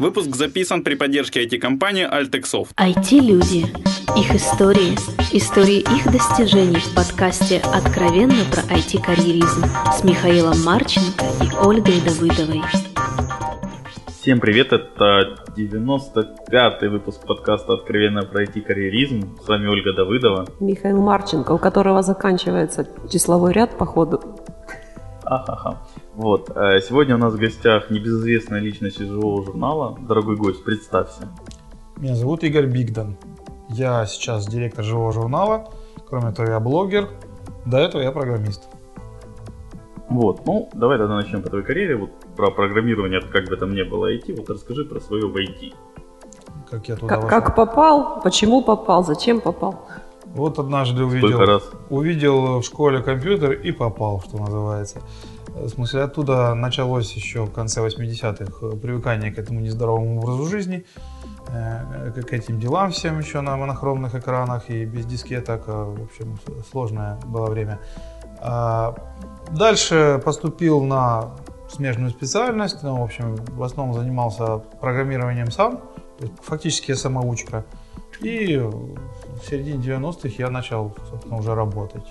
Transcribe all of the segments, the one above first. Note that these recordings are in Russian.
Выпуск записан при поддержке IT-компании Altexoft. IT-люди. Их истории. Истории их достижений в подкасте «Откровенно про IT-карьеризм» с Михаилом Марченко и Ольгой Давыдовой. Всем привет, это 95-й выпуск подкаста «Откровенно про IT-карьеризм». С вами Ольга Давыдова. Михаил Марченко, у которого заканчивается числовой ряд по ходу. Ахаха. Вот. Э, сегодня у нас в гостях небезызвестная личность из живого журнала. Дорогой гость, представься. Меня зовут Игорь Бигдан. Я сейчас директор живого журнала. Кроме того, я блогер. До этого я программист. Вот, ну, давай тогда начнем по твоей карьере. Вот про программирование, как бы там ни было IT, вот расскажи про свое в IT. Как я туда как, как попал, почему попал, зачем попал? Вот однажды увидел, раз? увидел в школе компьютер и попал, что называется. В смысле, оттуда началось еще в конце 80-х привыкание к этому нездоровому образу жизни, э, к этим делам всем еще на монохромных экранах и без дискеток. А, в общем, сложное было время. А, дальше поступил на смежную специальность, ну, в общем, в основном занимался программированием сам, фактически я самоучка. И в середине 90-х я начал, собственно, уже работать.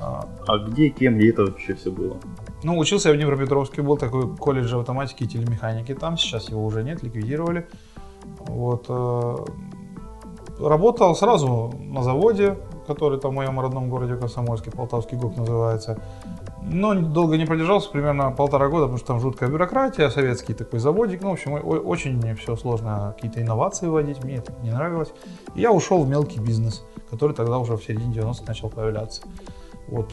А, а где, кем, где это вообще все было? Ну, учился я в Днепропетровске, был такой колледж автоматики и телемеханики там, сейчас его уже нет, ликвидировали. Вот. Э, работал сразу на заводе, который там в моем родном городе Комсомольске, Полтавский ГОК называется. Но долго не продержался, примерно полтора года, потому что там жуткая бюрократия, советский такой заводик. Ну, в общем, очень мне все сложно какие-то инновации вводить, мне это не нравилось. И я ушел в мелкий бизнес, который тогда уже в середине 90-х начал появляться. Вот.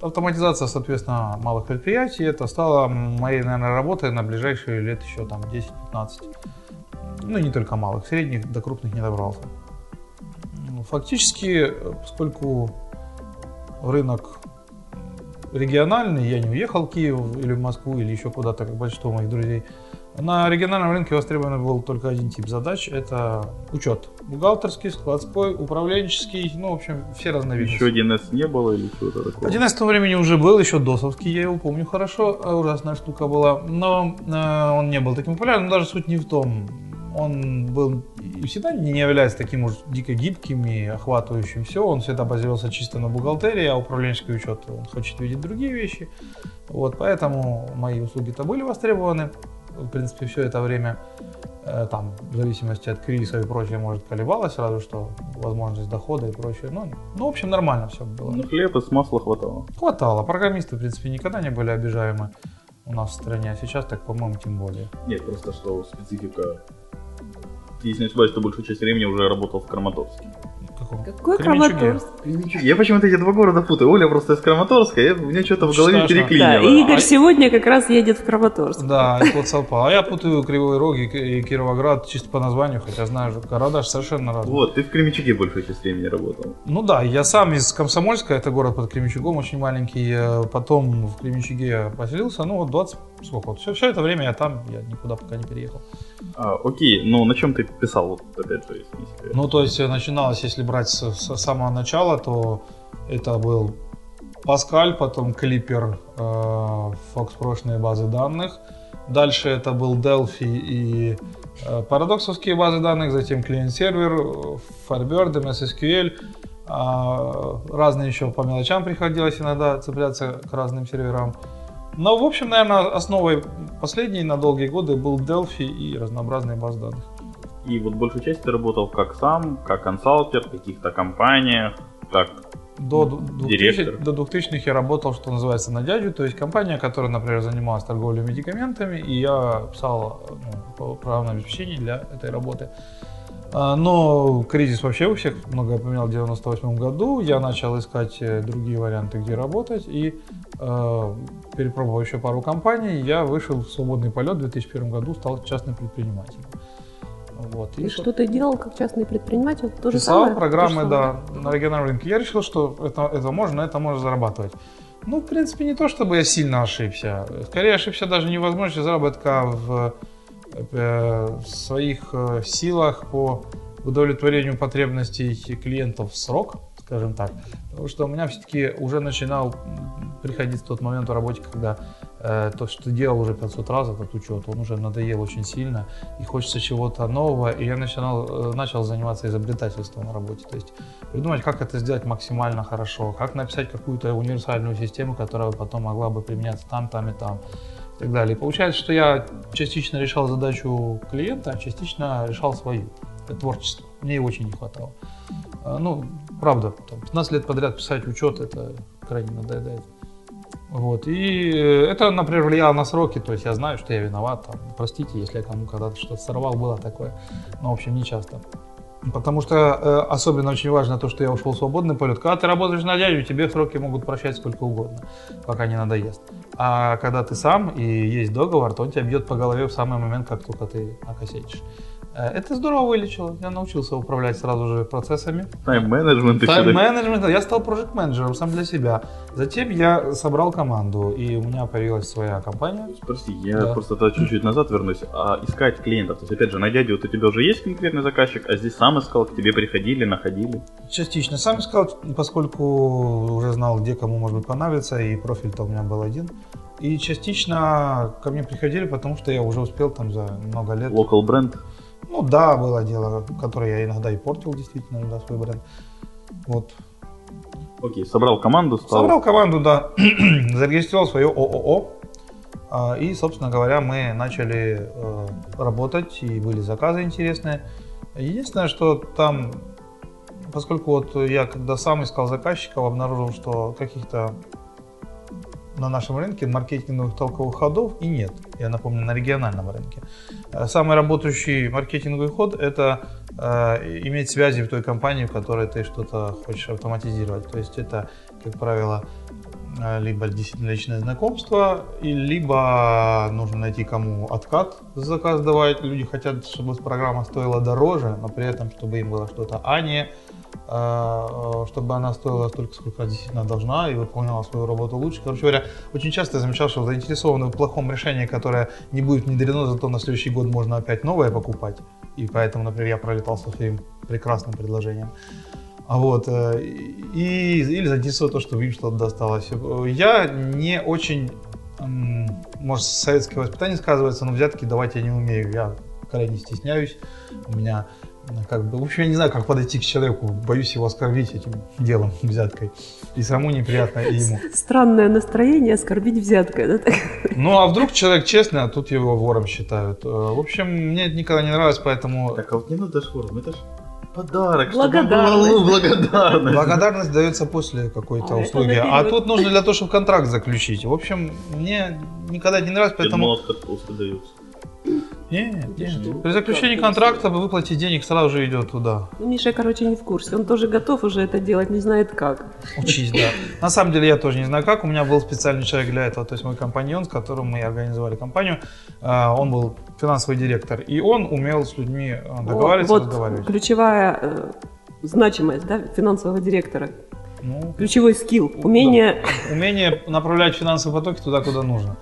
Автоматизация, соответственно, малых предприятий, это стало моей, наверное, работой на ближайшие лет еще там 10-15. Ну, не только малых, средних до крупных не добрался. Фактически, поскольку рынок региональный, я не уехал в Киев или в Москву или еще куда-то, как большинство моих друзей. На региональном рынке востребован был только один тип задач – это учет. Бухгалтерский, складской, управленческий, ну, в общем, все разновидности. Еще 1С не было или что-то такое? 1С в то времени уже был, еще ДОСовский, я его помню хорошо, ужасная штука была. Но э, он не был таким популярным, даже суть не в том он был всегда не является таким уж дико гибким и охватывающим все. Он всегда базировался чисто на бухгалтерии, а управленческий учет он хочет видеть другие вещи. Вот, поэтому мои услуги-то были востребованы. В принципе, все это время э, там, в зависимости от кризиса и прочее, может, колебалось сразу, что возможность дохода и прочее. Ну, ну в общем, нормально все было. Ну, хлеб и с масла хватало. Хватало. Программисты, в принципе, никогда не были обижаемы у нас в стране, а сейчас так, по-моему, тем более. Нет, просто что специфика если не ошибаюсь, то большую часть времени уже работал в Краматорске. Какой Краматорск? Я почему-то эти два города путаю. Оля просто из Краматорска, я, у меня что-то в голове переклинило. Да, Игорь а... сегодня как раз едет в Краматорск. Да, вот совпало. А я путаю Кривой Рог и Кировоград чисто по названию, хотя знаю, что города совершенно разные. Вот, ты в Кременчуге большую часть времени работал. Ну да, я сам из Комсомольска, это город под Кременчугом, очень маленький. Потом в Кременчуге поселился, ну вот 20, сколько вот, все, все это время я там, я никуда пока не переехал. А, окей, ну на чем ты писал, вот опять же, если Ну то есть начиналось, если брать с, с самого начала, то это был Паскаль, потом Клипер, э, Fox прошлые базы данных. Дальше это был Delphi и э, парадоксовские базы данных, затем клиент-сервер, Firebird, MSSQL. Э, разные еще по мелочам приходилось иногда цепляться к разным серверам. Но, в общем, наверное, основой последней на долгие годы был Delphi и разнообразные базы данных. И вот большую часть ты работал как сам, как консалтер в каких-то компаниях, как до 2000, до 2000-х я работал, что называется, на дядю, то есть компания, которая, например, занималась торговлей медикаментами, и я писал ну, программное обеспечение для этой работы. А, но кризис вообще у всех много поменял в 98 году. Я начал искать э, другие варианты, где работать. И э, перепробовав еще пару компаний, я вышел в свободный полет в 2001 году, стал частным предпринимателем. Вот. И, и что ты делал как частный предприниматель? То же Писал самое? программы, да, на региональном рынке. Я решил, что это, это можно, это можно зарабатывать. Ну, в принципе, не то, чтобы я сильно ошибся. Скорее ошибся даже не возможности заработка в э, своих э, силах по удовлетворению потребностей клиентов в срок, скажем так. Потому что у меня все-таки уже начинал приходить тот момент в работе, когда Э, то, что делал уже 500 раз этот учет, он уже надоел очень сильно, и хочется чего-то нового, и я начинал, э, начал заниматься изобретательством на работе, то есть придумать, как это сделать максимально хорошо, как написать какую-то универсальную систему, которая потом могла бы применяться там, там и там, и так далее. Получается, что я частично решал задачу клиента, а частично решал свою. Это творчество. Мне его очень не хватало. Э, ну, правда, там, 15 лет подряд писать учет, это крайне надоедает. Вот. И это, например, влияло на сроки, то есть я знаю, что я виноват, там, простите, если я кому когда-то что-то сорвал, было такое, но, в общем, не часто. Потому что э, особенно очень важно то, что я ушел в свободный полет. Когда ты работаешь на дядю, тебе сроки могут прощать сколько угодно, пока не надоест. А когда ты сам и есть договор, то он тебя бьет по голове в самый момент, как только ты накосячишь. Э, это здорово вылечило. Я научился управлять сразу же процессами. Тайм-менеджмент. Тайм-менеджмент. Я стал проект-менеджером сам для себя. Затем я собрал команду, и у меня появилась своя компания. Прости, я да. просто чуть-чуть назад вернусь. А искать клиентов, то есть, опять же, на дядю вот у тебя уже есть конкретный заказчик, а здесь сам искал, к тебе приходили, находили? Частично сам искал, поскольку уже знал, где кому может быть понравится, и профиль-то у меня был один. И частично ко мне приходили, потому что я уже успел там за много лет. Local бренд? Ну да, было дело, которое я иногда и портил действительно, да, свой бренд. Вот. Окей, собрал команду, стал... Собрал команду, да. Зарегистрировал свое ООО. А, и, собственно говоря, мы начали э, работать, и были заказы интересные. Единственное, что там, поскольку вот я когда сам искал заказчиков, обнаружил, что каких-то на нашем рынке маркетинговых толковых ходов и нет. Я напомню, на региональном рынке. Э, самый работающий маркетинговый ход – это э, иметь связи в той компании, в которой ты что-то хочешь автоматизировать. То есть это, как правило, э, либо действительно личное знакомство, и либо нужно найти кому откат за заказ давать. Люди хотят, чтобы программа стоила дороже, но при этом, чтобы им было что-то, а не чтобы она стоила столько, сколько она действительно должна и выполняла свою работу лучше. Короче говоря, очень часто я замечал, что заинтересованы в плохом решении, которое не будет внедрено, зато на следующий год можно опять новое покупать. И поэтому, например, я пролетал со своим прекрасным предложением. А вот, э, и, или заинтересовало то, что им что-то досталось. Я не очень, может, советское воспитание сказывается, но взятки давать я не умею. Я крайне стесняюсь. У меня как бы, в общем, я не знаю, как подойти к человеку, боюсь его оскорбить этим делом, взяткой. И самому неприятно, и ему. Странное настроение оскорбить взяткой, да? Ну, а вдруг человек честный, а тут его вором считают. Э, в общем, мне это никогда не нравилось, поэтому... Так, а вот не надо ж вором, это ж подарок, благодарность. Чтобы благодарность. Благодарность дается после какой-то а, услуги. А тут нужно для того, чтобы контракт заключить. В общем, мне никогда не нравилось, поэтому... Я думал, дается. Нет, нет. При заключении контракта выплате денег сразу же идет туда. Ну, Миша, короче, не в курсе. Он тоже готов уже это делать, не знает как. Учись, да. На самом деле я тоже не знаю как. У меня был специальный человек для этого. То есть мой компаньон, с которым мы организовали компанию, а, он был финансовый директор. И он умел с людьми а, договариваться, вот разговаривать. ключевая э, значимость да, финансового директора. Ну, Ключевой скилл, умение... Да. Умение направлять финансовые потоки туда, куда нужно.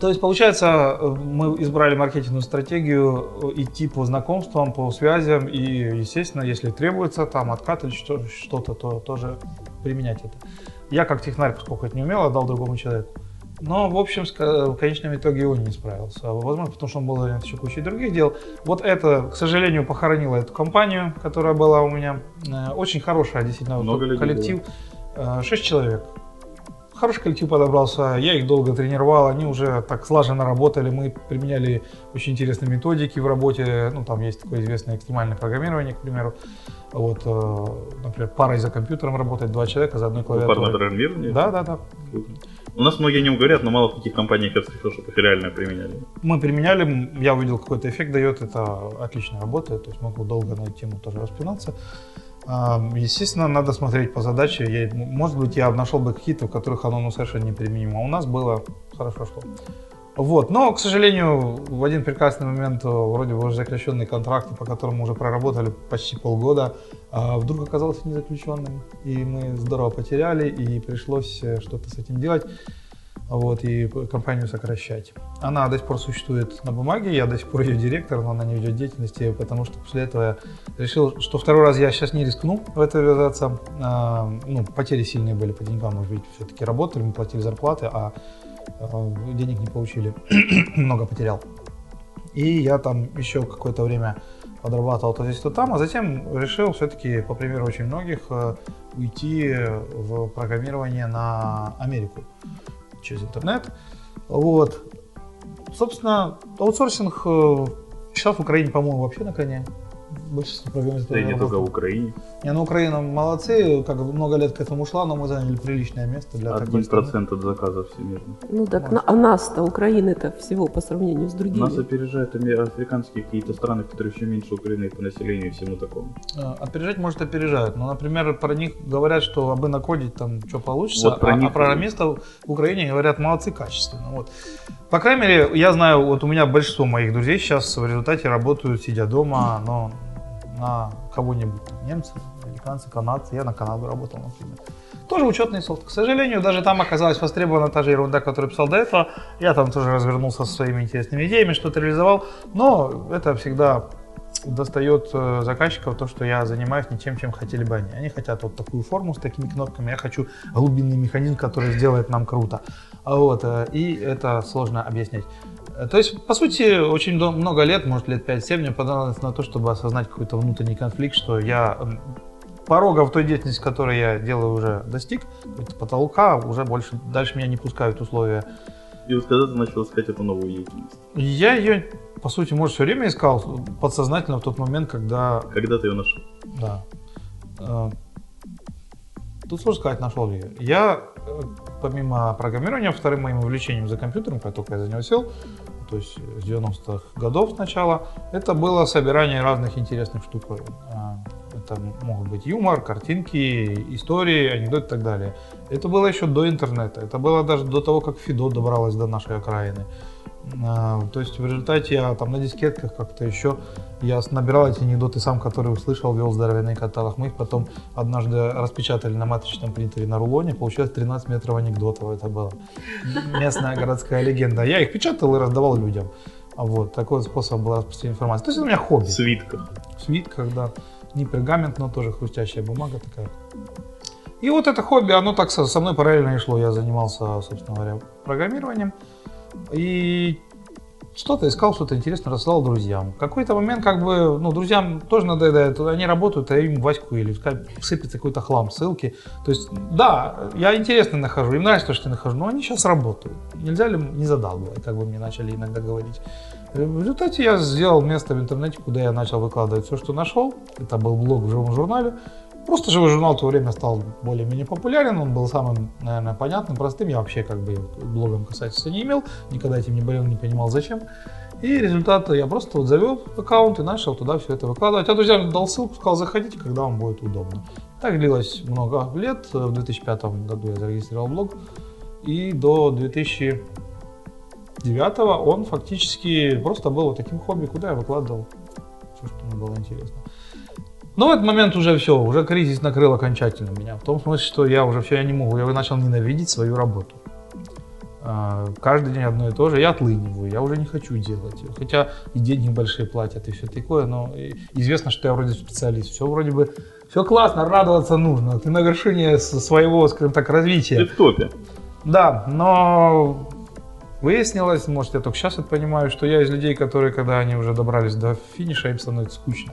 То есть, получается, мы избрали маркетинговую стратегию э, идти по знакомствам, по связям и, естественно, если требуется там откат или что-то, то тоже применять это. Я как технарь, поскольку это не умел, отдал другому человеку. Но, в общем, в конечном итоге он не справился. Возможно, потому что он был занят еще кучей других дел. Вот это, к сожалению, похоронило эту компанию, которая была у меня. Э, очень хорошая, действительно, Много коллектив. Было. Э, шесть человек. Хороший коллектив подобрался, я их долго тренировал, они уже так слаженно работали, мы применяли очень интересные методики в работе, ну там есть такое известное экстремальное программирование, к примеру, вот, э, например, парой за компьютером работать, два человека за одной клавиатурой. Парное программирование? Да, да, да. У нас многие не говорят, но мало в каких компаниях я встречал, чтобы их реально применяли. Мы применяли, я увидел, какой-то эффект дает, это отлично работает, то есть могу долго на эту тему тоже распинаться. Естественно, надо смотреть по задаче. Я, может быть, я нашел бы какие-то, в которых оно ну, совершенно неприменимо. А у нас было хорошо шло. Вот. Но, к сожалению, в один прекрасный момент э, вроде бы уже заключенные контракты, по которым мы уже проработали почти полгода, а вдруг оказался незаключенным. И мы здорово потеряли, и пришлось э, что-то с этим делать. Вот, и компанию сокращать. Она до сих пор существует на бумаге, я до сих пор ее директор, но она не ведет деятельности, потому что после этого я решил, что второй раз я сейчас не рискну в это ввязаться. А, ну, потери сильные были по деньгам, мы ведь все-таки работали, мы платили зарплаты, а, а денег не получили, много потерял. И я там еще какое-то время подрабатывал то здесь, то там, а затем решил все-таки, по примеру очень многих, э, уйти в программирование на Америку через интернет. Вот. Собственно, аутсорсинг э, сейчас в Украине, по-моему, вообще на коне большинство программистов. Да и не только в Украине. Не, ну Украина молодцы, как много лет к этому шла, но мы заняли приличное место для Один процент от заказов всемирно. Ну так, на, а нас-то, Украины-то всего по сравнению с другими. Нас опережают африканские какие-то страны, которые еще меньше Украины по населению и всему такому. А, опережать, может, опережают, но, например, про них говорят, что абы накодить там что получится, вот про а, них... а программистов в Украине говорят молодцы качественно. Вот. По крайней мере, я знаю, вот у меня большинство моих друзей сейчас в результате работают, сидя дома, но на кого-нибудь, немцы, американцы, канадцы, я на Канаду работал, например. Тоже учетный софт. К сожалению, даже там оказалась востребована та же ерунда, которую писал до этого. Я там тоже развернулся со своими интересными идеями, что-то реализовал. Но это всегда достает э, заказчиков то, что я занимаюсь не тем, чем хотели бы они. Они хотят вот такую форму с такими кнопками, я хочу глубинный механизм, который сделает нам круто. Вот, э, и это сложно объяснять. То есть, по сути, очень много лет, может лет 5-7 мне понадобилось на то, чтобы осознать какой-то внутренний конфликт, что я порога в той деятельности, которую я делаю, уже достиг, потолка, уже больше, дальше меня не пускают условия. И вот когда ты начал искать эту новую деятельность? Я ее, по сути, может, все время искал, подсознательно в тот момент, когда... Когда ты ее нашел? Да. Э, тут сложно сказать, нашел ли я. Я, э, помимо программирования, вторым моим увлечением за компьютером, как только я за него сел, то есть с 90-х годов сначала, это было собирание разных интересных штук. А, это могут быть юмор, картинки, истории, анекдоты и так далее. Это было еще до интернета, это было даже до того, как Фидо добралась до нашей окраины. А, то есть в результате я там на дискетках как-то еще я набирал эти анекдоты сам, которые услышал, вел здоровенный каталог. Мы их потом однажды распечатали на матричном принтере на рулоне. Получилось 13 метров анекдотов. Это была местная городская легенда. Я их печатал и раздавал людям. Вот, такой способ был распространения информации. То есть это у меня хобби. В свитках. В свитках, да. Не пергамент, но тоже хрустящая бумага такая. И вот это хобби, оно так со мной параллельно и шло. Я занимался, собственно говоря, программированием. И что-то искал, что-то интересное рассылал друзьям. В какой-то момент, как бы, ну, друзьям тоже надоедает, они работают, а им Ваську или сыпется какой-то хлам, ссылки. То есть, да, я интересно нахожу, им нравится то, что я нахожу, но они сейчас работают. Нельзя ли не задалбывать, как бы мне начали иногда говорить. В результате я сделал место в интернете, куда я начал выкладывать все, что нашел. Это был блог в живом журнале. Просто живой журнал в то время стал более-менее популярен, он был самым, наверное, понятным, простым. Я вообще как бы блогом касательства не имел, никогда этим не болел, не понимал зачем. И результат я просто вот завел аккаунт и начал туда все это выкладывать. А друзьям дал ссылку, сказал, заходите, когда вам будет удобно. Так длилось много лет. В 2005 году я зарегистрировал блог. И до 2009 он фактически просто был вот таким хобби, куда я выкладывал все, что мне было интересно. Но в этот момент уже все, уже кризис накрыл окончательно меня. В том смысле, что я уже все, я не могу, я начал ненавидеть свою работу. А, каждый день одно и то же, я отлыниваю, я уже не хочу делать. Хотя и деньги большие платят, и все такое, но известно, что я вроде специалист. Все вроде бы, все классно, радоваться нужно. Ты на вершине своего, скажем так, развития. Ты в топе. Да, но выяснилось, может я только сейчас это понимаю, что я из людей, которые, когда они уже добрались до финиша, им становится скучно.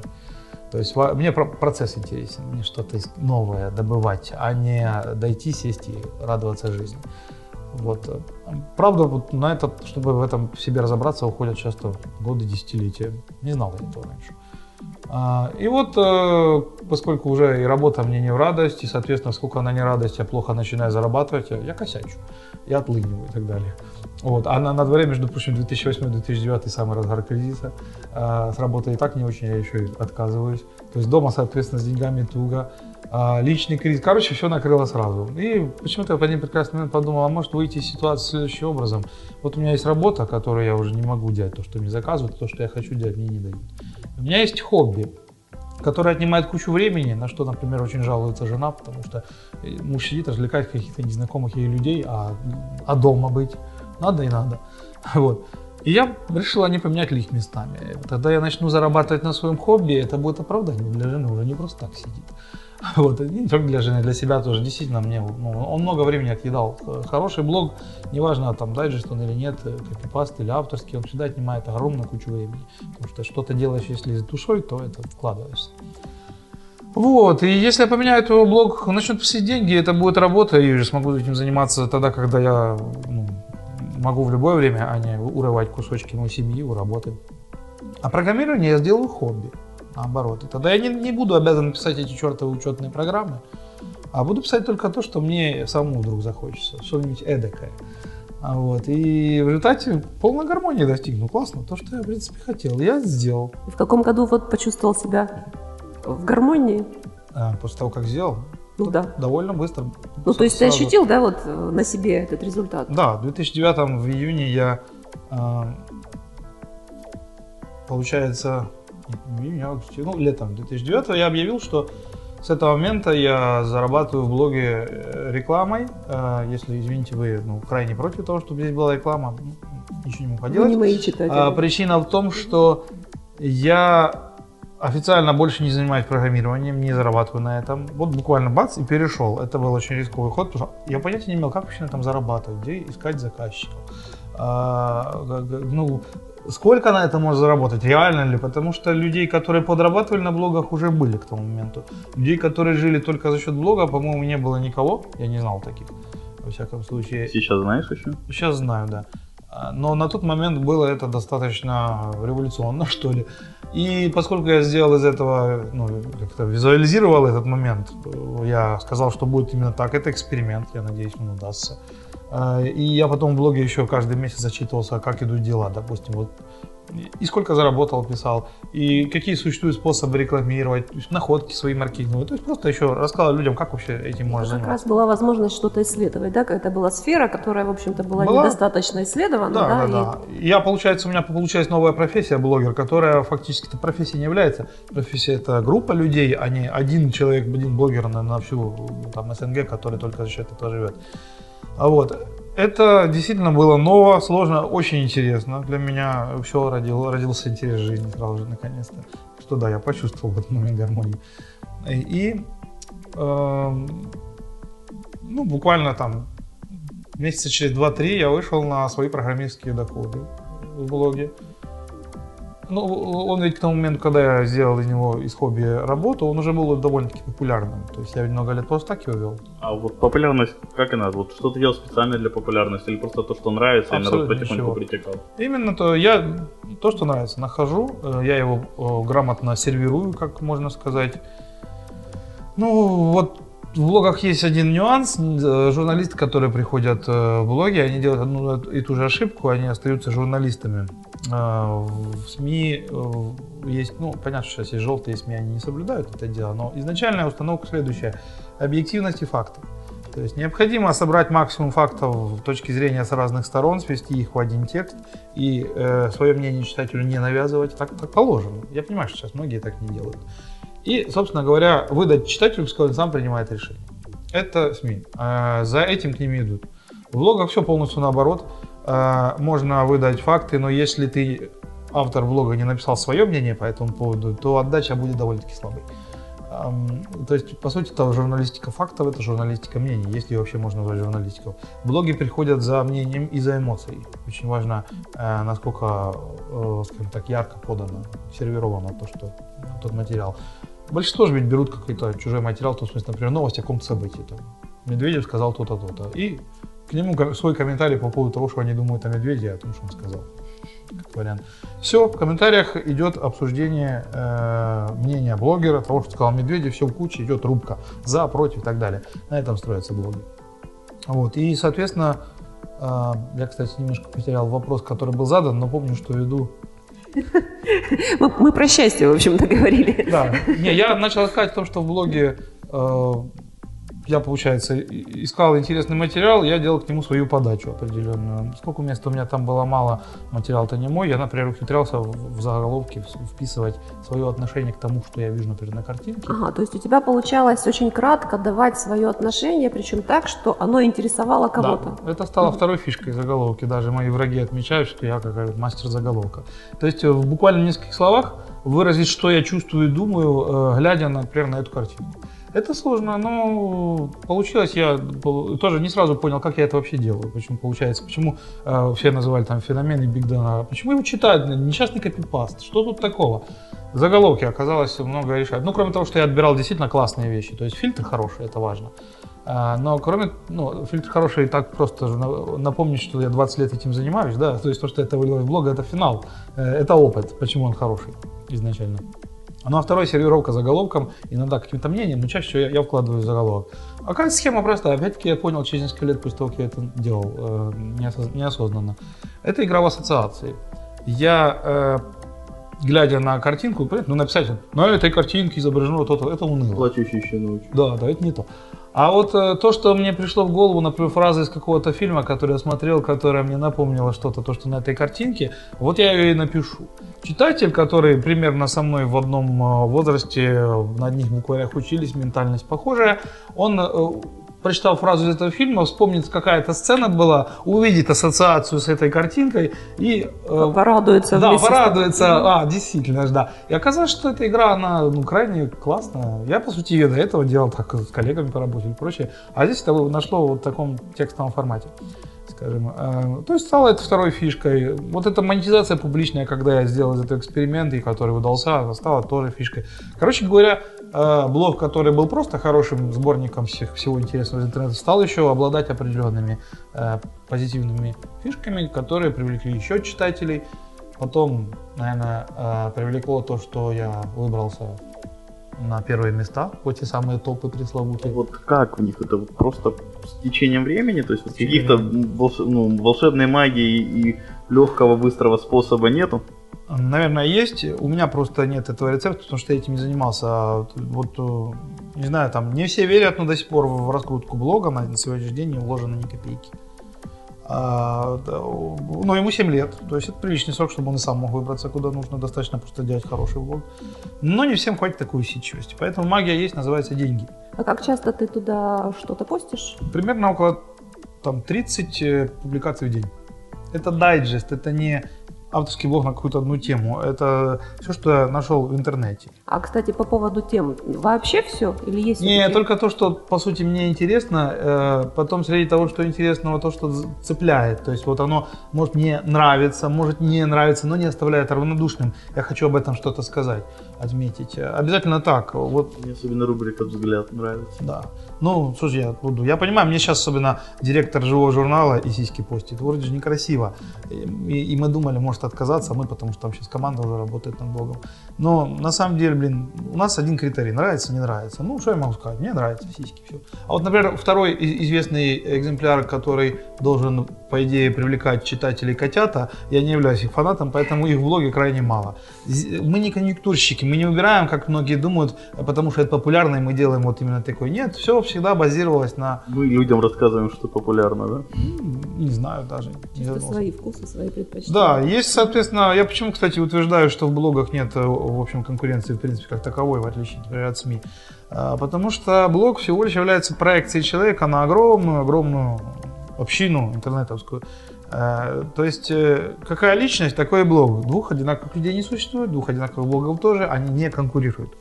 То есть мне процесс интересен, мне что-то новое добывать, а не дойти, сесть и радоваться жизни. Вот. Правда, вот на это, чтобы в этом в себе разобраться, уходят часто годы, десятилетия. Не знал я этого раньше. А, и вот, э, поскольку уже и работа мне не в радость, и, соответственно, сколько она не радость, я плохо начинаю зарабатывать, я косячу, я отлыниваю и так далее. Вот. А на, на дворе, между прочим, 2008-2009 самый разгар кризиса. А, с работы и так не очень, я еще и отказываюсь. То есть дома, соответственно, с деньгами туго. А, личный кризис. Короче, все накрыло сразу. И почему-то я в один прекрасный момент подумал, а может выйти из ситуации следующим образом. Вот у меня есть работа, которую я уже не могу делать. То, что мне заказывают, то, что я хочу делать, мне не дают. У меня есть хобби. которая отнимает кучу времени, на что, например, очень жалуется жена, потому что э, муж сидит, развлекает каких-то незнакомых ей людей, а, а дома быть надо и надо. Вот. И я решил они поменять их местами. Тогда я начну зарабатывать на своем хобби, это будет оправдание для жены, уже не просто так сидит. Вот, и не только для жены, для себя тоже. Действительно, мне ну, он много времени отъедал. Хороший блог, неважно, там дайджест он или нет, копипаст или авторский, он всегда отнимает огромную кучу времени. Потому что что-то делаешь, если с душой, то это вкладываешься. Вот, и если я поменяю твой блог, начнут просить деньги, это будет работа, и уже смогу этим заниматься тогда, когда я ну, могу в любое время, а не урывать кусочки моей семьи у работы. А программирование я сделаю хобби наоборот. И тогда я не, не буду обязан писать эти чертовы учетные программы, а буду писать только то, что мне самому вдруг захочется, что-нибудь эдакое. А вот. И в результате полной гармонии достигну. Классно. То, что я, в принципе, хотел, я сделал. В каком году вот почувствовал себя в гармонии? А, после того, как сделал? Ну да. Довольно быстро. Ну, то есть сразу. ты ощутил, да, вот э, на себе этот результат? Да, в 2009 в июне я, э, получается, июня, ну, летом 2009 я объявил, что с этого момента я зарабатываю в блоге э, рекламой. Э, если, извините, вы ну, крайне против того, чтобы здесь была реклама, ну, ничего не могу поделать. не мои читатели. А, причина в том, что я официально больше не занимаюсь программированием, не зарабатываю на этом. Вот буквально бац и перешел. Это был очень рисковый ход, потому что я понятия не имел, как вообще на этом зарабатывать, где искать заказчиков. А, ну, Сколько на это можно заработать? Реально ли? Потому что людей, которые подрабатывали на блогах, уже были к тому моменту. Людей, которые жили только за счет блога, по-моему, не было никого. Я не знал таких. Во всяком случае. Сейчас знаешь еще? Сейчас знаю, да. А, но на тот момент было это достаточно революционно, что ли. И поскольку я сделал из этого, ну, как-то визуализировал этот момент, я сказал, что будет именно так. Это эксперимент, я надеюсь, он удастся. А, и я потом в блоге еще каждый месяц зачитывался, как идут дела, допустим, вот и сколько заработал, писал, и какие существуют способы рекламировать, то есть находки свои маркетинговые. То есть просто еще рассказывал людям, как вообще этим можно заниматься. Как раз была возможность что-то исследовать, да, это была сфера, которая, в общем-то, была, была? недостаточно исследована. Да, да, да. да. И... Я, получается, у меня получилась новая профессия, блогер, которая фактически эта профессия не является. Профессия это группа людей, а не один человек, один блогер на, на всю там, СНГ, который только за счет этого живет. А вот, это действительно было ново, сложно, очень интересно. Для меня все родил, родился интерес жизни сразу же, наконец-то. Что да, я почувствовал в этот момент гармонии. И э, ну, буквально там месяца через 2-3 я вышел на свои программистские доходы в блоге. Ну, он ведь к тому моменту, когда я сделал из него из хобби работу, он уже был довольно-таки популярным. То есть я ведь много лет просто так его вел. А вот популярность, как и надо? Вот что ты делал специально для популярности или просто то, что нравится, Абсолютно и народ потихоньку ничего. притекал? Именно то, я то, что нравится, нахожу, э, я его э, грамотно сервирую, как можно сказать. Ну, вот в блогах есть один нюанс. Э, журналисты, которые приходят в блоги, они делают одну и ту же ошибку, они остаются журналистами. А, в СМИ э, есть, ну, понятно, что сейчас есть желтые СМИ, они не соблюдают это дело, но изначальная установка следующая. Объективность и факты. То есть необходимо собрать максимум фактов с точки зрения с разных сторон, свести их в один текст и э, свое мнение читателю не навязывать, так как положено. Я понимаю, что сейчас многие так не делают. И, собственно говоря, выдать читателю, пускай он сам принимает решение. Это СМИ. Э, за этим к ними идут. В блогах все полностью наоборот. Э, можно выдать факты, но если ты, автор блога, не написал свое мнение по этому поводу, то отдача будет довольно-таки слабой. То есть, по сути, это журналистика фактов, это журналистика мнений, если вообще можно назвать журналистику. Блоги приходят за мнением и за эмоцией. Очень важно, э, насколько, э, скажем так, ярко подано, сервировано то, что тот материал. Большинство же ведь берут какой-то чужой материал, то, в смысле, например, новость о каком-то событии. Там, Медведев сказал то-то, то-то. И к нему свой комментарий по поводу того, что они думают о медведе, о том, что он сказал. Как вариант. Все, в комментариях идет обсуждение э, мнения блогера, того, что сказал Медведев, все в куче, идет рубка за, против и так далее. На этом строятся блоги. Вот. И, соответственно, э, я, кстати, немножко потерял вопрос, который был задан, но помню, что веду мы, мы про счастье, в общем-то, говорили. Да. Не, я начал сказать о том, что в блоге э, я, получается, искал интересный материал, я делал к нему свою подачу определенную. Сколько места у меня там было мало, материал-то не мой, я, например, ухитрялся в заголовке вписывать свое отношение к тому, что я вижу, например, на картинке. Ага, то есть у тебя получалось очень кратко давать свое отношение, причем так, что оно интересовало кого-то. Да, это стало второй фишкой заголовки. Даже мои враги отмечают, что я какой мастер заголовка. То есть э, в буквально нескольких словах выразить, что я чувствую и думаю, э, глядя, например, на эту картинку. Это сложно, но получилось, я тоже не сразу понял, как я это вообще делаю, почему получается, почему э, все называли там феномены Биг Дана, почему его читают, несчастный копипаст, что тут такого? Заголовки оказалось много решать. Ну, кроме того, что я отбирал действительно классные вещи, то есть фильтр хороший, это важно. А, но кроме, ну, фильтр хороший, так просто напомнить, что я 20 лет этим занимаюсь, да, то есть то, что это вылилось в блог, это финал, э, это опыт, почему он хороший изначально. Ну а второй сервировка заголовком, иногда каким-то мнением, но чаще всего я, я вкладываю в заголовок. А какая схема простая? Опять-таки я понял через несколько лет после того, как я это делал э, неосознанно. Это игра в ассоциации. Я, э, глядя на картинку, ну написать, на этой картинке изображено то-то, это уныло. Плачущий еще. Да, да, это не то. А вот э, то, что мне пришло в голову, например, фраза из какого-то фильма, который я смотрел, которая мне напомнила что-то, то, что на этой картинке, вот я ее и напишу. Читатель, который примерно со мной в одном э, возрасте, на одних букварях учились, ментальность похожая, он э, прочитал фразу из этого фильма, вспомнит, какая-то сцена была, увидит ассоциацию с этой картинкой и... Э, порадуется. Да, порадуется. А, действительно, да. И оказалось, что эта игра, она ну, крайне классная. Я, по сути, ее до этого делал так с коллегами по работе и прочее. А здесь это нашло вот в таком текстовом формате скажем. Э, то есть стало это второй фишкой. Вот эта монетизация публичная, когда я сделал этот эксперимент, и который удался, стала тоже фишкой. Короче говоря, блог, который был просто хорошим сборником всех, всего интересного из интернета, стал еще обладать определенными э, позитивными фишками, которые привлекли еще читателей. Потом, наверное, привлекло то, что я выбрался на первые места, вот те самые топы пресловутые. Вот как у них это вот просто с течением времени, то есть каких-то волш... ну, волшебной магии и легкого быстрого способа нету? Наверное, есть. У меня просто нет этого рецепта, потому что я этим не занимался. А вот, э, не знаю, там не все верят, но до сих пор в раскрутку блога на сегодняшний день не вложено ни копейки. А, ну, ему 7 лет, то есть это приличный срок, чтобы он и сам мог выбраться куда нужно, достаточно просто делать хороший влог. Но не всем хватит такой усидчивости, поэтому магия есть, называется деньги. А как часто ты туда что-то постишь? Примерно около там, 30 э, публикаций в день. Это дайджест, это не авторский блог на какую-то одну тему. Это все, что я нашел в интернете. А, кстати, по поводу тем, вообще все или есть? Не, только то, что, по сути, мне интересно. Э, потом среди того, что интересного, то, что цепляет. То есть вот оно может мне нравиться, может не нравиться, но не оставляет равнодушным. Я хочу об этом что-то сказать, отметить. Обязательно так. Вот. Мне особенно рубрика «Взгляд» нравится. Да. Ну, слушай, я буду. Я понимаю, мне сейчас особенно директор живого журнала и сиськи постит. Вроде же некрасиво. И, и мы думали, может отказаться, а мы, потому что там сейчас команда уже работает над блогом. Но на самом деле, блин, у нас один критерий. Нравится, не нравится. Ну, что я могу сказать? Мне нравятся сиськи, все. А вот, например, второй известный экземпляр, который должен, по идее, привлекать читателей котята, я не являюсь их фанатом, поэтому их в блоге крайне мало. Мы не конъюнктурщики, мы не убираем, как многие думают, потому что это популярно, и мы делаем вот именно такой. Нет, все всегда базировалось на... Мы людям рассказываем, что популярно, да? Не знаю даже. Чисто свои вкусы, свои предпочтения. Да, есть, соответственно, я почему, кстати, утверждаю, что в блогах нет, э, в общем, конкуренции, в принципе, как таковой, в отличие, например, от СМИ. А, потому что блог всего лишь является проекцией человека на огромную, огромную общину интернетовскую. А, то есть, э, какая личность, такой и блог. Двух одинаковых людей не существует, двух одинаковых блогов тоже, они не конкурируют.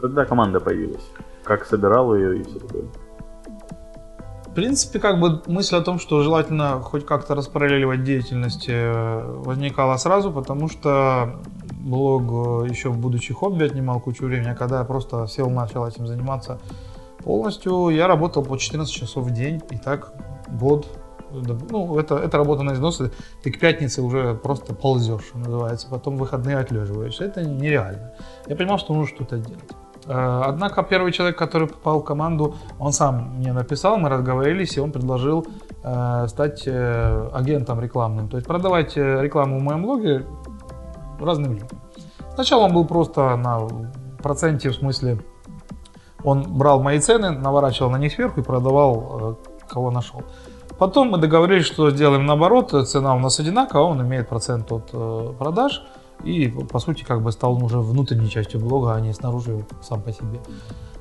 Когда команда появилась? Как собирал ее и все такое? В принципе, как бы мысль о том, что желательно хоть как-то распараллеливать деятельность, э, возникала сразу, потому что блог, э, еще будучи хобби, отнимал кучу времени, а когда я просто сел, начал этим заниматься полностью, я работал по 14 часов в день, и так год. Ну, это, это работа на износы, ты к пятнице уже просто ползешь, называется, потом выходные отлеживаешь. Это нереально. Я понимал, что нужно что-то делать. Э, однако первый человек, который попал в команду, он сам мне написал, мы разговорились, и он предложил э, стать агентом рекламным. То есть продавать рекламу в моем блоге разным людям. Сначала он был просто на проценте, в смысле, Он брал мои цены, наворачивал на них сверху и продавал, э, кого нашел. Потом мы договорились, что сделаем наоборот, цена у нас одинаковая, он имеет процент от э, продаж, и по сути как бы стал уже внутренней частью блога, а не снаружи сам по себе.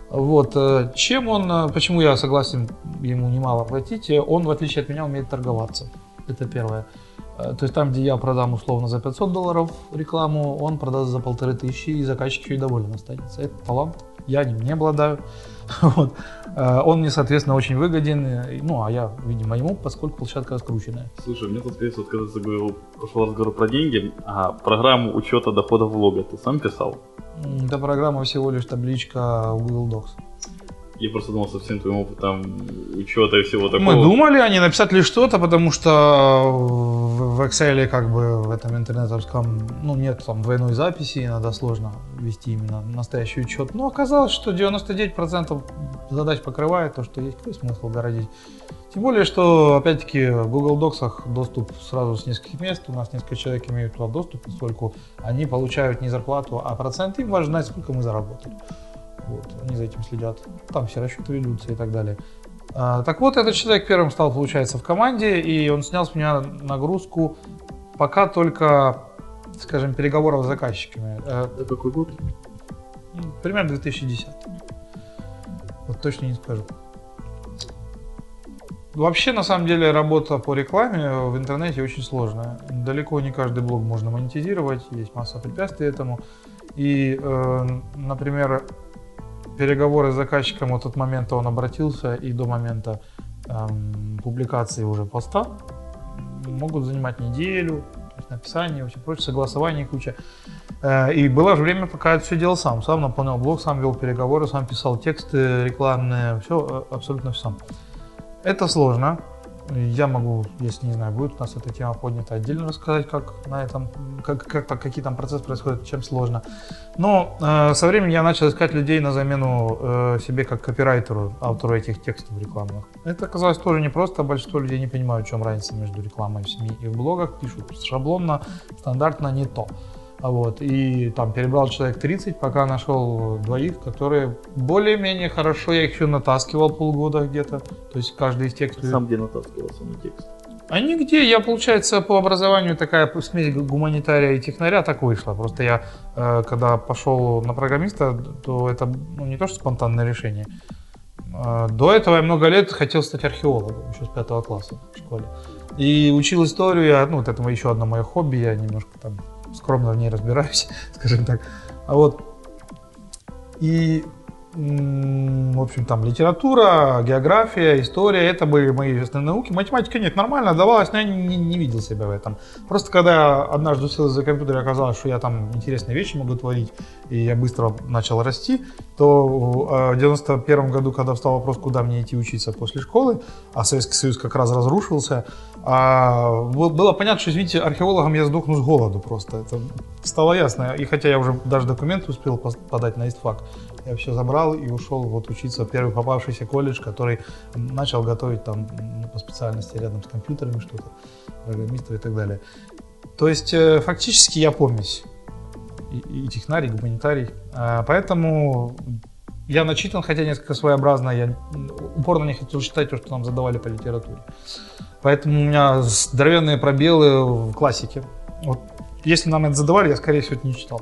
Вот. э, Чем он, почему я согласен ему немало платить, он, в отличие от меня, умеет торговаться. Это первое. Э, То есть там, где я продам условно за 500 долларов рекламу, он продаст за полторы тысячи, и заказчик еще и доволен останется. Это талант. Я ним не обладаю. Вот. Э, Он мне, соответственно, очень выгоден. э, Ну, а я, видимо, ему, поскольку площадка раскрученная. Слушай, мне тут, вот когда ты заговорил, пошел разговор про деньги, а программу учета доходов влога ты сам писал? Эта программа всего лишь табличка в Google Docs. Я просто думал, со всем твоим опытом учета и всего такого. Мы думали, а не написать ли что-то, потому что в Excel, как бы в этом интернетовском, ну, нет там двойной записи, иногда сложно вести именно настоящий учет. Но оказалось, что 99% задач покрывает то, что есть какой смысл городить. Тем более, что, опять-таки, в Google Docs доступ сразу с нескольких мест, у нас несколько человек имеют туда доступ, поскольку они получают не зарплату, а процент, им важно знать, сколько мы заработали. Вот, они за этим следят. Там все расчеты ведутся и так далее. А, так вот, этот человек первым стал, получается, в команде, и он снял с меня нагрузку пока только, скажем, переговоров с заказчиками. Э, Это какой год? ну, Примерно 2010. Вот точно не скажу. Вообще, на самом деле, работа по рекламе в интернете очень сложная. Далеко не каждый блог можно монетизировать, есть масса препятствий этому. И, э, например, переговоры с заказчиком от того момента он обратился и до момента эм, публикации уже поста могут занимать неделю, написание, все прочее, согласование куча. Э, И было же время, пока я все делал сам. Сам наполнял блог, сам вел переговоры, сам писал тексты рекламные, все, абсолютно все сам. Это сложно. Я могу, если не знаю, будет у нас эта тема поднята, отдельно рассказать, как на этом, как, как, какие там процессы происходят, чем сложно. Но э, со временем я начал искать людей на замену э, себе как копирайтеру, автору этих текстов рекламных. Это оказалось тоже непросто, большинство людей не понимают, в чем разница между рекламой в СМИ и в блогах, пишут шаблонно, стандартно не то. Вот, и там перебрал человек 30, пока нашел двоих, которые более-менее хорошо, я их еще натаскивал полгода где-то, то есть каждый из текстов. Сам где натаскивался на текст? А нигде, я, получается, по образованию такая смесь гуманитария и технаря так вышла. Просто я, э, когда пошел на программиста, то это ну, не то, что спонтанное решение. Э, До этого я много лет хотел стать археологом, еще с пятого класса в школе. И учил историю, я, ну, вот это еще одно мое хобби, я немножко там скромно в ней разбираюсь, скажем так. А вот, и, в общем, там литература, география, история, это были мои основные науки. Математика нет, нормально давалась, но я не, не видел себя в этом. Просто когда однажды сел за компьютер и оказалось, что я там интересные вещи могу творить, и я быстро начал расти, то э, в 91 году, когда встал вопрос, куда мне идти учиться после школы, а Советский Союз как раз разрушился, а, был- было понятно, что, извините, археологом я сдохну с голоду просто. Это стало ясно. И хотя я уже даже документы успел подать на ИСТФАК, я все забрал и ушел вот учиться в первый попавшийся колледж, который начал готовить там по специальности рядом с компьютерами что-то, программистов и так далее. То есть э, фактически я помесь и, и технарий, и гуманитарий. А, Поэтому я начитан, хотя несколько своеобразно. Я упорно не хотел читать то, что нам задавали по литературе. Поэтому у меня здоровенные пробелы в классике. Вот если нам это задавали, я, скорее всего, это не читал.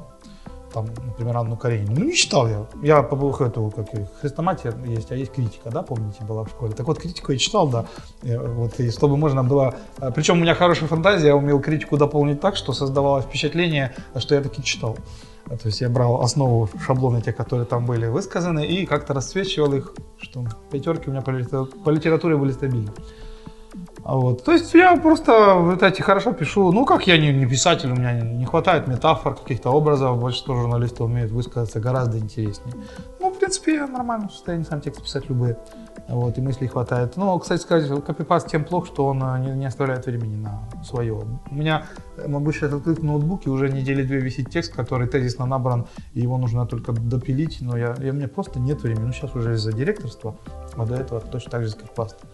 Там, например, Анну Каренину. Ну, не читал я. Я по эту, как хрестоматия есть, а есть критика, да, помните, была в школе. Так вот, критику я читал, да. Э, Вот, и чтобы можно было... э, Причем у меня хорошая фантазия, я умел критику дополнить так, что создавалось впечатление, что я таки читал. А, То есть я брал основу шаблоны, те, которые там были высказаны, и как-то расцвечивал их, что пятерки у меня по литературе были стабильны. А вот. То есть я просто в эти хорошо пишу. Ну, как я не, не писатель, у меня не, не хватает метафор, каких-то образов. Большинство журналистов умеют высказаться гораздо интереснее. Ну, в принципе, я нормально в состоянии сам текст писать любые. Вот, и мыслей хватает. Но, кстати сказать, копипаст тем плох, что он а, не, не оставляет времени на свое. У меня, э, могу сейчас открыть в ноутбуке, уже недели две висит текст, который тезисно набран, и его нужно только допилить, но я, я, у меня просто нет времени. Ну, сейчас уже из-за директорства, а до этого точно так же с копипастом.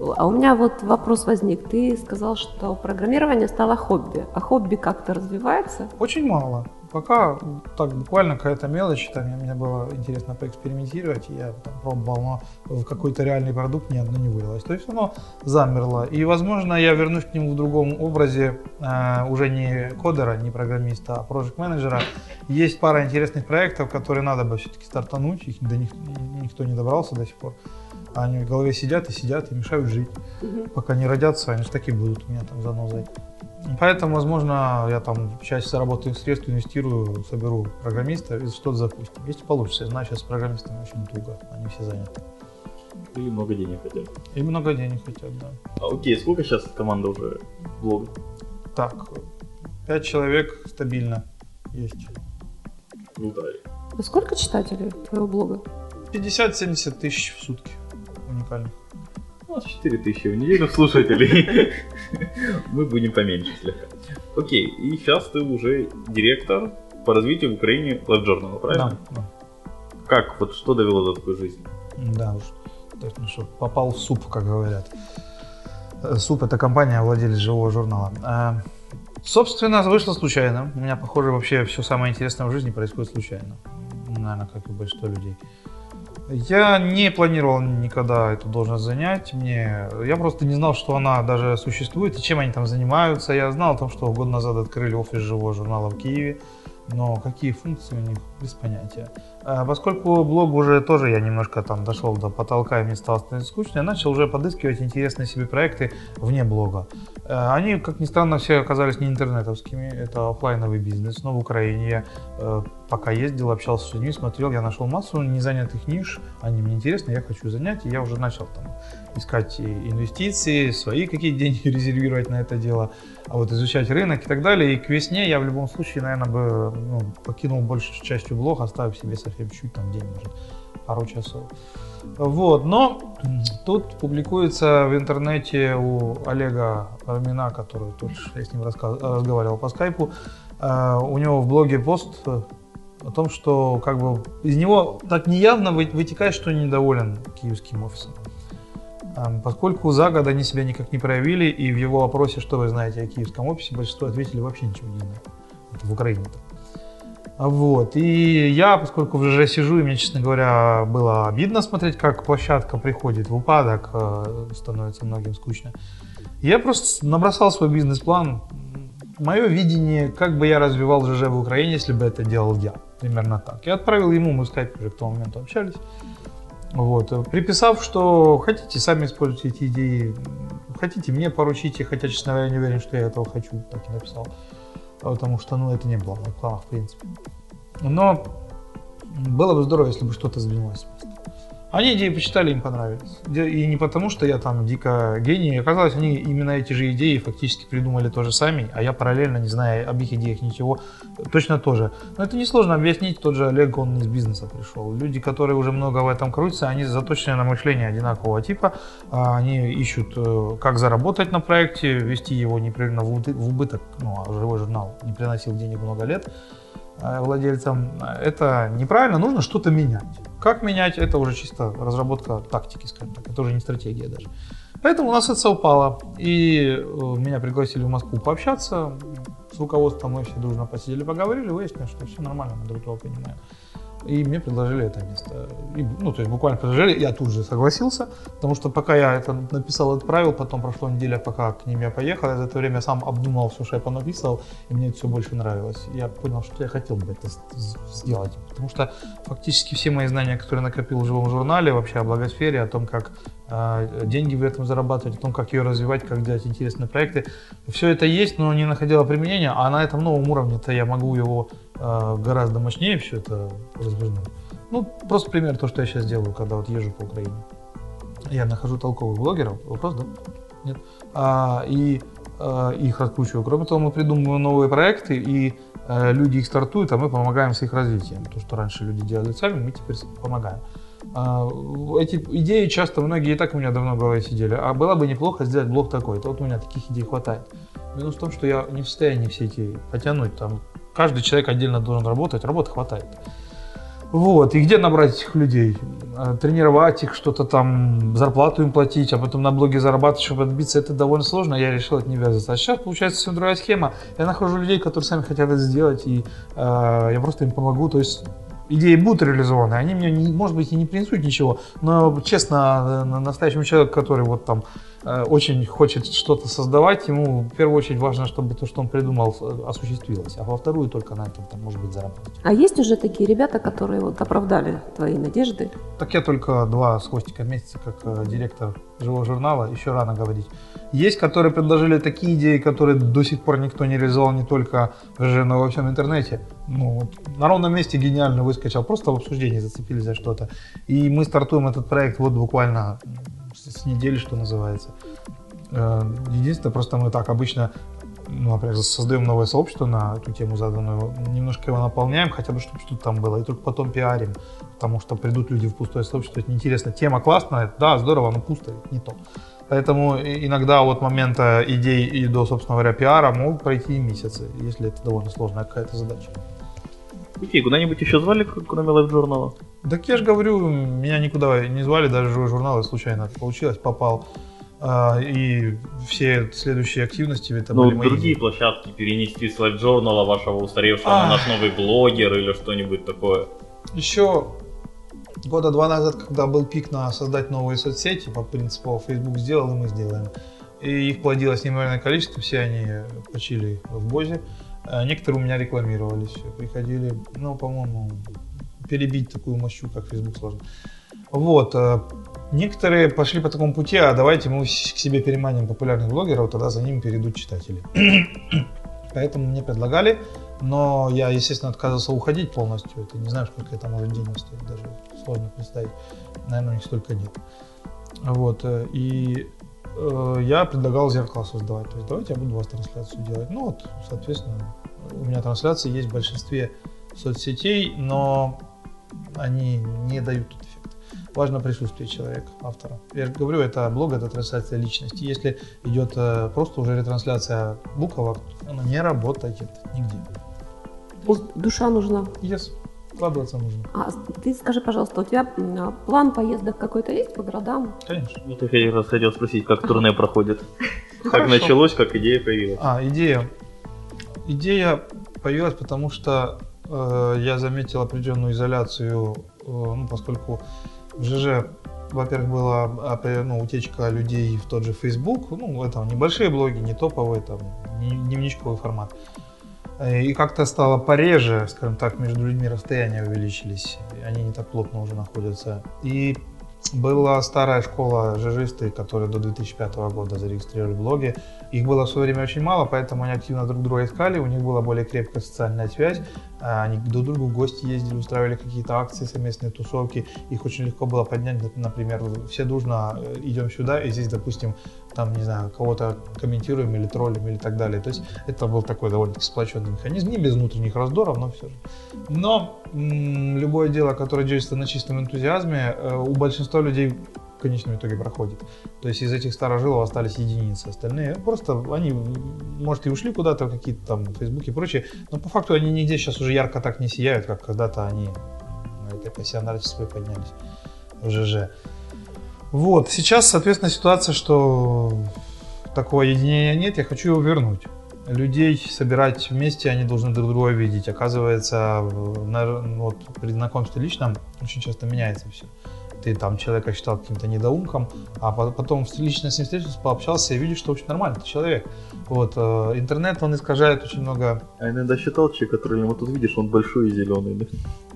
А у меня вот вопрос возник. Ты сказал, что программирование стало хобби. А хобби как-то развивается? Очень мало. Пока так буквально какая-то мелочь, там мне было интересно поэкспериментировать, я там пробовал, но в какой-то реальный продукт ни одно не вылилось. То есть оно замерло. И, возможно, я вернусь к нему в другом образе, э, уже не кодера, не программиста, а проект менеджера Есть пара интересных проектов, которые надо бы все-таки стартануть, их до них никто не добрался до сих пор. Они в голове сидят и сидят и мешают жить. Угу. Пока не родятся, они же такие будут у меня там занозой. Поэтому, возможно, я там часть заработанных средств инвестирую, соберу программиста и что-то запустим. Если получится, я знаю, сейчас с программистами очень туго, они все заняты. И много денег хотят. И много денег хотят, да. А, окей, сколько сейчас команда уже блога? Так, пять человек стабильно есть. Круто. А сколько читателей твоего блога? 50-70 тысяч в сутки уникальных. У нас 4 тысячи в неделю слушателей. Мы будем поменьше слегка. Окей, и сейчас ты уже директор по развитию в Украине Journal, правильно? Да, Как, вот что довело до такой жизни? Да уж, ну что, попал в суп, как говорят. Э, суп это компания, владелец живого журнала. А, собственно, вышло случайно. У меня, похоже, вообще все самое интересное в жизни происходит случайно. Наверное, как и большинство людей. Я не планировал никогда эту должность занять. Мне... Я просто не знал, что она даже существует и чем они там занимаются. Я знал о том, что год назад открыли офис живого журнала в Киеве но какие функции у них, без понятия. А поскольку блог уже тоже я немножко там дошел до потолка и мне стало становиться скучно, я начал уже подыскивать интересные себе проекты вне блога. Э, они, как ни странно, все оказались не интернетовскими, это офлайновый бизнес, но в Украине я э, пока ездил, общался с людьми, смотрел, я нашел массу незанятых ниш, они мне интересны, я хочу занять, и я уже начал там искать инвестиции, свои какие деньги резервировать на это дело, а вот изучать рынок и так далее. И к весне я в любом случае, наверное, бы ну, покинул большую частью блог, оставив себе совсем чуть там день, может, пару часов. Вот, но тут публикуется в интернете у Олега Армина, который только я с ним разговаривал по скайпу, э, у него в блоге пост о том, что как бы из него так неявно вытекает, что недоволен киевским офисом. Поскольку за год они себя никак не проявили, и в его опросе, что вы знаете о киевском офисе, большинство ответили вообще ничего не знаю. Это в Украине-то. Вот. И я, поскольку уже сижу, и мне, честно говоря, было обидно смотреть, как площадка приходит в упадок, э, становится многим скучно. Я просто набросал свой бизнес-план, мое видение, как бы я развивал ЖЖ в Украине, если бы это делал я. Примерно так. Я отправил ему, мы в скайпе уже к тому моменту общались. Вот. Приписав, что хотите, сами используйте эти идеи, хотите, мне поручите, хотя, честно говоря, не уверен, что я этого хочу, так и написал. Потому что, ну, это не было в планах, в принципе. Но было бы здорово, если бы что-то сдвинулось. Они идеи почитали, им понравились. И не потому, что я там дико гений. Оказалось, они именно эти же идеи фактически придумали тоже сами, а я параллельно, не зная об их идеях ничего, точно тоже. Но это несложно объяснить. Тот же Олег, он из бизнеса пришел. Люди, которые уже много в этом крутятся, они заточены на мышление одинакового типа. А они ищут, э, как заработать на проекте, вести его непрерывно в убыток. Ну, а живой журнал не приносил денег много лет. Э, владельцам, это неправильно, нужно что-то менять. Как менять, это уже чисто разработка тактики, скажем так, это уже не стратегия даже. Поэтому у нас это совпало, и э, меня пригласили в Москву пообщаться, с руководством мы все дружно посидели, поговорили, выяснили, что все нормально, мы друг друга понимаем. И мне предложили это место. И, ну, то есть буквально предложили, я тут же согласился, потому что пока я это написал, отправил, потом прошла неделя, пока к ним я поехал, я за это время сам обдумал все, что я понаписал, и мне это все больше нравилось. Я понял, что я хотел бы это сделать, потому что фактически все мои знания, которые накопил в живом журнале, вообще о благосфере, о том, как деньги в этом зарабатывать, о том, как ее развивать, как делать интересные проекты, все это есть, но не находило применения, а на этом новом уровне-то я могу его а, гораздо мощнее все это развернуть. Ну, просто пример то, что я сейчас делаю, когда вот езжу по Украине. Я нахожу толковых блогеров, вопрос, да? Нет. А, и а, их раскручиваю. Кроме того, мы придумываем новые проекты, и а, люди их стартуют, а мы помогаем с их развитием. То, что раньше люди делали сами, мы теперь помогаем. А, эти идеи часто многие и так у меня давно в голове сидели. А было бы неплохо сделать блог такой. То вот у меня таких идей хватает. Минус в том, что я не в состоянии все эти потянуть. Там каждый человек отдельно должен работать, работы хватает. Вот, и где набрать этих людей? Э, Тренировать их, что-то там, зарплату им платить, а потом на блоге зарабатывать, чтобы отбиться, это довольно сложно, я решил это не вязаться. А сейчас получается совсем другая схема. Я нахожу людей, которые сами хотят это сделать, и э, я просто им помогу. То есть идеи будут реализованы, они мне, не, может быть, и не принесут ничего, но честно, на- настоящему человеку, который вот там очень хочет что-то создавать, ему в первую очередь важно, чтобы то, что он придумал, э, осуществилось, а во вторую только на этом, там, может быть, заработать. А есть уже такие ребята, которые вот оправдали твои надежды? Так я только два с хвостиком месяца, как э, директор живого журнала, еще рано говорить. Есть, которые предложили такие идеи, которые до сих пор никто не реализовал не только в ЖЖ, но и во всем интернете. Ну, вот на ровном месте гениально выскочил, просто в обсуждении зацепились за что-то. И мы стартуем этот проект вот буквально с недели, что называется. Э, Единственное, просто мы так обычно ну, например, создаем новое сообщество на эту тему заданную, немножко его наполняем, хотя бы чтобы что-то там было, и только потом пиарим, потому что придут люди в пустое сообщество, это неинтересно. Тема классная, да, здорово, но пусто, не то. Поэтому иногда от момента идей и до, собственно говоря, пиара могут пройти месяцы, если это довольно сложная какая-то задача. Окей, куда-нибудь еще звали, кроме Journal? Так я же говорю, меня никуда не звали, даже живой журнал, и случайно получилось, попал. А, и все следующие активности это Ну, были мои другие площадки перенести с Journal вашего устаревшего А. на наш новый блогер или что-нибудь такое. Еще года два назад, когда был пик на создать новые соцсети, по принципу Facebook сделал, и мы сделаем. И их плодилось неимоверное количество, все они почили в Бозе. Некоторые у меня рекламировались, приходили, ну, по-моему, перебить такую мощу, как Facebook сложно. Вот. э, Некоторые пошли по такому пути, а давайте мы к себе переманим популярных блогеров, тогда за ними перейдут читатели. Поэтому мне предлагали, но я, естественно, отказывался уходить полностью. Это не знаю, сколько это может денег стоит, даже сложно представить. Наверное, у них столько нет. Вот. э, И я предлагал зеркало создавать. То есть давайте я буду у вас трансляцию делать. Ну вот, соответственно, у меня трансляции есть в большинстве соцсетей, но они не дают тот эффект. Важно присутствие человека, автора. Я же говорю, это блог, это трансляция личности. Если идет э, просто уже ретрансляция буквок, она не работает нигде. Душа нужна. Yes, вкладываться нужно. А ты скажи, пожалуйста, у тебя м, план поездок какой-то есть по городам? Конечно. Вот я как раз хотел спросить, как турне проходит. Как началось, как идея появилась. А, идея. Идея появилась, потому что э, я заметил определенную изоляцию, э, ну, поскольку в ЖЖ, во-первых, была опре- ну, утечка людей в тот же Facebook, ну, это небольшие блоги, не топовые, там, не дневничковый формат. Э, И как-то стало пореже, скажем так, между людьми расстояния увеличились, они не так плотно уже находятся. И была старая школа жижисты, которые до 2005 года зарегистрировали блоги. Их было в свое время очень мало, поэтому они активно друг друга искали, у них была более крепкая социальная связь, а, они друг другу в гости ездили, устраивали какие-то акции, совместные тусовки, их очень легко было поднять, нап- например, все дружно э, идем сюда, и здесь, допустим, там, не знаю, кого-то комментируем или троллим или так далее. То есть это был такой довольно сплоченный механизм, не без внутренних раздоров, но все же. Но м, любое дело, которое делается на чистом энтузиазме, э, у большинства людей в конечном итоге проходит. То есть из этих старожилов остались единицы. Остальные просто, они, может, и ушли куда-то, какие-то там Фейсбуки и прочее, но по факту они нигде сейчас уже ярко так не сияют, как когда-то они на этой пассионарности своей поднялись в ЖЖ. Вот, сейчас, соответственно, ситуация, что такого единения нет, я хочу его вернуть. Людей собирать вместе, они должны друг друга видеть. Оказывается, на- вот, при знакомстве личном очень часто меняется все. Ты там человека считал каким-то недоумком, а по- потом лично с ним встретился, пообщался и видишь, что очень нормальный человек. Вот, э, интернет, он искажает очень много А иногда считал человек, который вот тут видишь, он большой и зеленый. Да?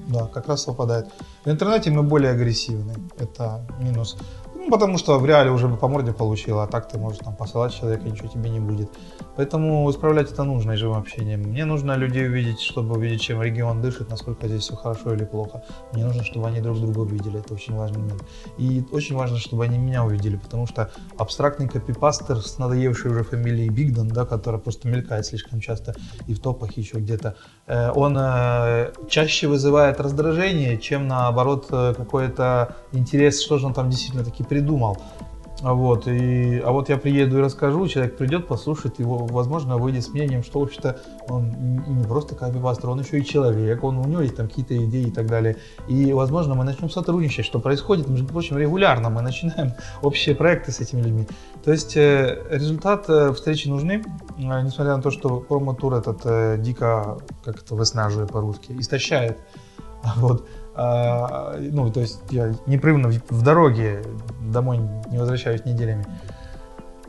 Да, как раз совпадает. В интернете мы более агрессивны. Это минус. Ну, потому что в реале уже бы по морде получил, а так ты можешь там посылать человека, ничего тебе не будет. Поэтому исправлять это нужно и живым общением. Мне нужно людей увидеть, чтобы увидеть, чем регион дышит, насколько здесь все хорошо или плохо. Мне нужно, чтобы они друг друга увидели. Это очень важный момент. И очень важно, чтобы они меня увидели, потому что абстрактный копипастер с надоевшей уже фамилией Бигдон, да, которая просто мелькает слишком часто и в топах еще где-то, э, он э, чаще вызывает раздражение, чем наоборот э, какой-то интерес, что же он там действительно таки придумал. А вот, и, а вот я приеду и расскажу, человек придет, послушает его, возможно, выйдет с мнением, что, в общем-то, он не просто копипастер, он еще и человек, он, у него есть там какие-то идеи и так далее. И, возможно, мы начнем сотрудничать, что происходит, между прочим, регулярно, мы начинаем общие проекты с этими людьми. То есть э, результат э, встречи нужны, э, несмотря на то, что промо-тур этот дико, как это выснаживает по-русски, истощает. Вот. А, ну, то есть я непрерывно в, в дороге домой не возвращаюсь неделями.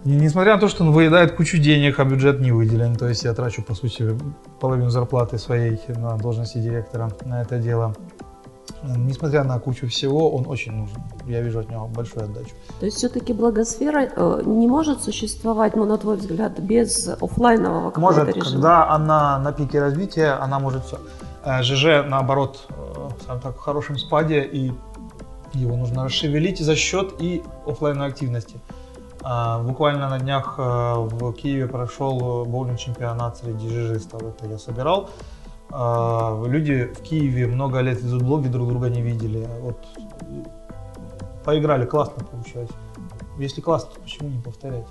И несмотря на то, что он выедает кучу денег, а бюджет не выделен, то есть я трачу, по сути, половину зарплаты своей на должности директора на это дело. Несмотря на кучу всего, он очень нужен. Я вижу от него большую отдачу. То есть все-таки благосфера э, не может существовать, ну, на твой взгляд, без офлайнового какого-то Может, режима? когда она на пике развития, она может все. ЖЖ, наоборот, э, скажем так, в хорошем спаде, и его нужно расшевелить за счет и оффлайновой активности. А, Буквально на днях э, в Киеве прошел боулинг-чемпионат среди ЖЖистов, это я собирал. А, Люди в Киеве много лет ведут блоги, друг друга не видели. Вот поиграли, классно получилось. Если классно, то почему не повторять?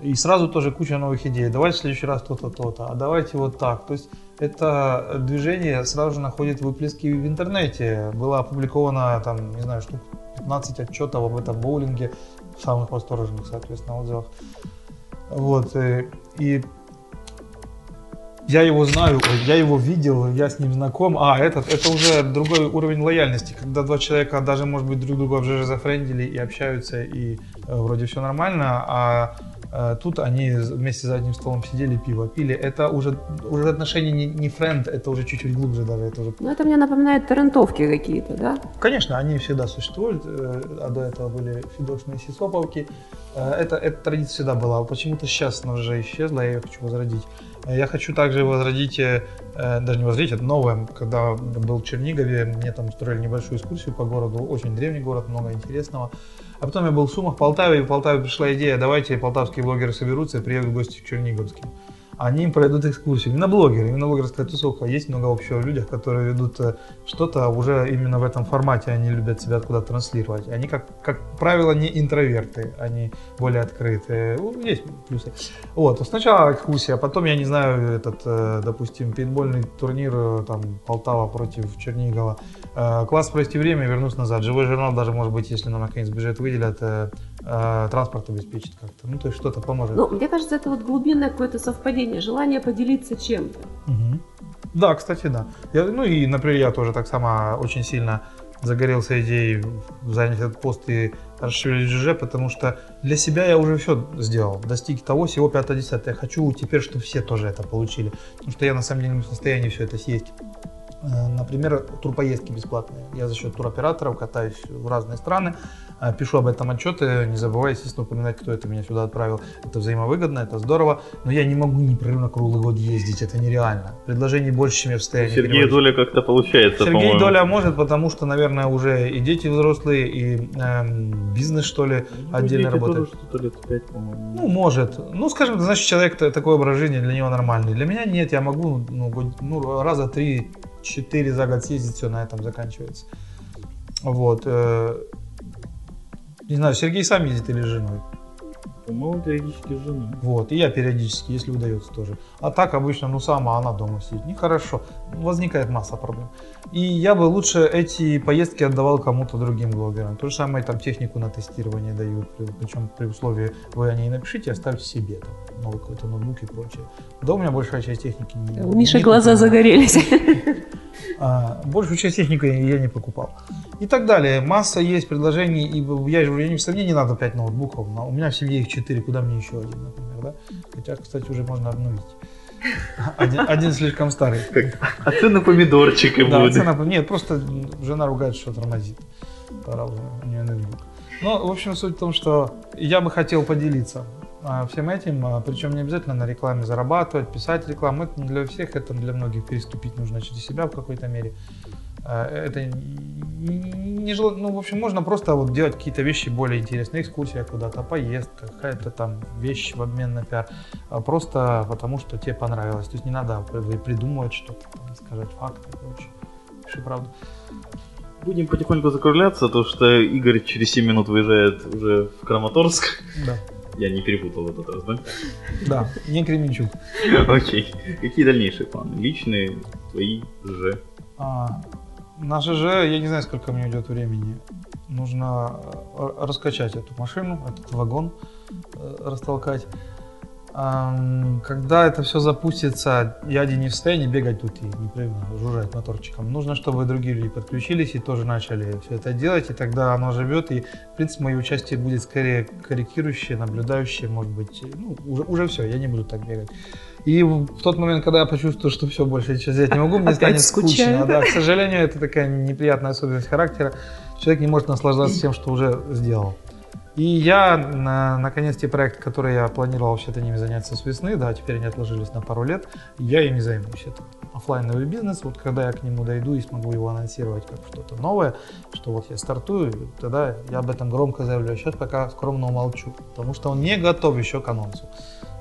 И сразу тоже куча новых идей. Давайте в следующий раз то-то, то-то, а давайте вот так. То есть это движение сразу же находит выплески в интернете. Было опубликовано, там, не знаю, штук 15 отчетов об этом боулинге, в самых восторженных, соответственно, отзывах. Вот, э, и я его знаю, я его видел, я с ним знаком. А, этот, это уже другой уровень лояльности, когда два человека даже, может быть, друг друга уже зафрендили и общаются, и э, вроде все нормально, а тут они вместе за одним столом сидели, пиво пили. Это уже, уже отношения не, не френд, это уже чуть-чуть глубже даже. Это уже... Ну, это мне напоминает торрентовки какие-то, да? Конечно, они всегда существуют, э, а до этого были фидошные сисоповки. Э, Это, эта традиция всегда была. Почему-то сейчас она уже исчезла, я ее хочу возродить. Э, Я хочу также возродить, даже не возродить, это новое. Когда был в Чернигове, мне там устроили небольшую экскурсию по городу, очень древний город, много интересного. А потом я был в Сумах, Полтаве, и в Полтаве пришла идея, давайте полтавские блогеры соберутся и приедут в гости к Черниговским. Они им пройдут экскурсию. Именно блогеры, именно блогерская тусовка. Есть много общего в людях, которые ведут э, что-то уже именно в этом формате. Они любят себя куда-то транслировать. Они, как, как правило, не интроверты, они более открытые. Ну, Есть плюсы. Вот, сначала экскурсия, потом, я не знаю, этот, э, допустим, пейнтбольный турнир, э, там, Полтава против Чернигова. Класс провести время и вернусь назад. Живой журнал даже, может быть, если нам наконец бюджет выделят, э, транспорт обеспечит как-то. Ну, то есть что-то поможет. Ну, мне кажется, это вот глубинное какое-то совпадение, желание поделиться чем-то. Мгм. Да, кстати, да. Я, ну и, например, я тоже так само очень сильно загорелся идеей занять этот пост и расширить ЖЖ, потому что для себя я уже все сделал, достиг того, всего 5-10. Я хочу теперь, чтобы все тоже это получили, потому что я на самом деле не в состоянии все это съесть. Э, Например, турпоездки бесплатные. Я за счет туроператоров катаюсь в разные страны, э, пишу об этом отчеты, не забывая, естественно, упоминать, кто это меня сюда отправил. Это взаимовыгодно, это здорово, но я не могу непрерывно круглый год ездить, это нереально. Предложений больше, чем я в состоянии Сергею переводить. Доля как-то получается, Сергей по-моему. Доля может, потому что, наверное, уже и дети взрослые, и эм, бизнес, что ли, Ну, отдельно работает. тоже что-то лет пять, по-моему. Ну, может. Ну, скажем, значит, человек такой образ жизни для него нормальный. Для меня нет, я могу ну, ну, раза три-четыре за год съездить, все на этом заканчивается. Вот. э, Не знаю, Сергей сам ездит или с женой. По-моему, периодически с женой. Вот, и я периодически, если удается тоже. А так обычно, ну сама она дома сидит. Нехорошо. Возникает масса проблем. И я бы лучше эти поездки отдавал кому-то другим блогерам. То же самое там технику на тестирование дают. при- Причем при условии вы о ней напишите, оставьте себе там новый какой-то ноутбук и прочее. Да, у меня большая часть техники не У Миши глаза загорелись. А, большую часть техники я не покупал. И так далее. Масса есть предложений. И я же я не в сомнении, не надо 5 ноутбуков. но У меня в семье их 4, куда мне еще один, например, да? Хотя, кстати, уже можно обновить. Один, один слишком старый. А цены помидорчики Да, будут. цена, нет, просто жена ругает, что тормозит. Пора уже, у нее ноутбук. Ну, в общем, суть в том, что я бы хотел поделиться всем этим, а, причем не обязательно на рекламе зарабатывать, писать рекламу, это не для всех, это для многих переступить нужно через себя в какой-то мере. А, Это не жело- ну, в общем, можно просто вот делать какие-то вещи более интересные, экскурсия куда-то, поездка, какая-то там вещь в обмен на пиар, а просто потому, что тебе понравилось. То есть не надо при- придумывать что-то, там, искажать факты и прочее. Пиши правду. Будем потихоньку закругляться, то что Игорь через 7 минут выезжает уже в Краматорск. Да. Я не перепутал в этот раз, да? Да, не Кременчуг. Окей. Какие дальнейшие планы? Личные, твои, же? А, на ЖЖ, я не знаю, сколько мне уйдет времени. Нужно э, раскачать эту машину, этот вагон э, растолкать. Когда это все запустится, я один не в состоянии бегать тут и непрерывно жужжать моторчиком. Нужно, чтобы другие люди подключились и тоже начали все это делать, и тогда оно живет, и, в принципе, мое участие будет скорее корректирующее, наблюдающее, может быть, ну, уже, уже все, я не буду так бегать. И в тот момент, когда я почувствую, что все, больше сейчас взять не могу, мне Опять станет скучно. да? Да, к сожалению, это такая неприятная особенность характера. Человек не может наслаждаться тем, что уже сделал. И я, на, наконец, те проекты, которые я планировал вообще-то ними заняться с весны, да, теперь они отложились на пару лет, я ими займусь. Это оффлайновый бизнес, вот когда я к нему дойду и смогу его анонсировать как что-то новое, что вот я стартую, тогда я об этом громко заявлю. А сейчас пока скромно умолчу, потому что он не готов еще к анонсу.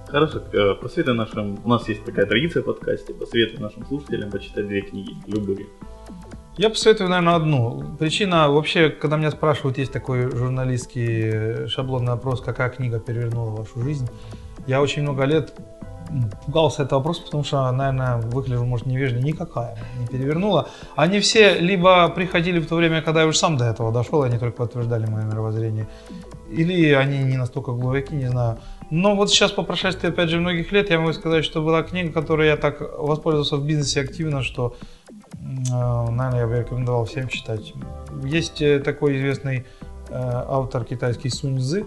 Хорошо, э, посоветуй нашим... У нас есть такая традиция в подкасте. Посоветуй нашим слушателям почитать две книги, любые. Я посоветую, наверное, одну. Причина, вообще, когда меня спрашивают, есть такой журналистский э, шаблонный вопрос, какая книга перевернула вашу жизнь. Я очень много лет пугался этого вопроса, потому что, наверное, выгляжу, может, невежливо. Никакая не перевернула. Они все либо приходили в то время, когда я уже сам до этого дошел, и они только подтверждали мое мировоззрение, или они не настолько глубоки, не знаю. Но вот сейчас, по прошествии, опять же, многих лет, я могу сказать, что была книга, которой я так воспользовался в бизнесе активно, что Э, Наверное, я бы рекомендовал всем читать. Есть э, такой известный э, автор китайский Сунь Цзы.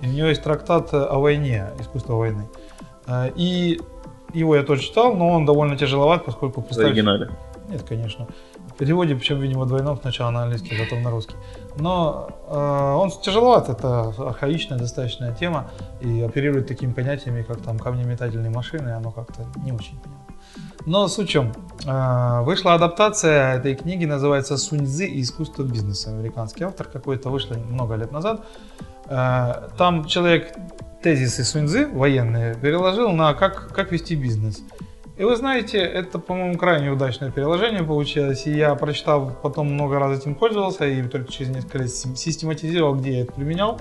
И у него есть трактат о войне, искусство войны. И его я тоже читал, но он довольно тяжеловат, поскольку В оригинале. Нет, конечно. Переводе, причем, видимо, двойном, сначала на английский, а потом на русский. Но э, он тяжеловат, это архаичная достаточная тема, и оперирует такими понятиями, как там камнеметательные машины, оно как-то не очень понятно. Но суть в чем? Э, вышла адаптация этой книги, называется «Сунь Цзы и искусство бизнеса». Американский автор какой-то, вышла много лет назад. Э, там человек тезисы Сунь Цзы, военные, переложил на как, как вести бизнес. И вы знаете, это, по-моему, крайне удачное переложение получилось. И я, прочитав, потом много раз этим пользовался и только через несколько лет систематизировал, где я это применял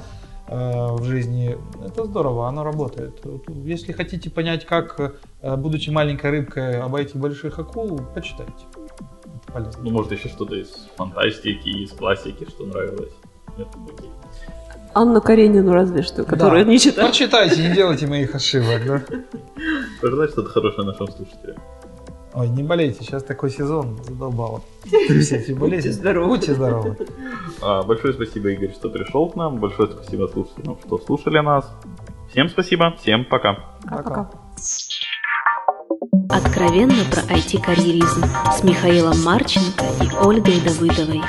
э, в жизни. Это здорово, оно работает. Если хотите понять, как, э, будучи маленькой рыбкой, обойти больших акул, почитайте. Это полезно. Ну, может, еще что-то из фантастики, из классики, что нравилось. Нет, окей. Анну Каренину разве что, которую Да. не читал. Почитайте, не делайте моих ошибок, да? Пожелай что-то хорошее нашим слушателям. Ой, не болейте, сейчас такой сезон задолбало. Все эти болезни. Будьте здоровы. Будьте здоровы. А, большое спасибо, Игорь, что пришел к нам. Большое спасибо слушателям, что слушали нас. Всем спасибо, всем пока. Пока. Откровенно про IT-карьеризм с Михаилом Марченко и Ольгой Давыдовой.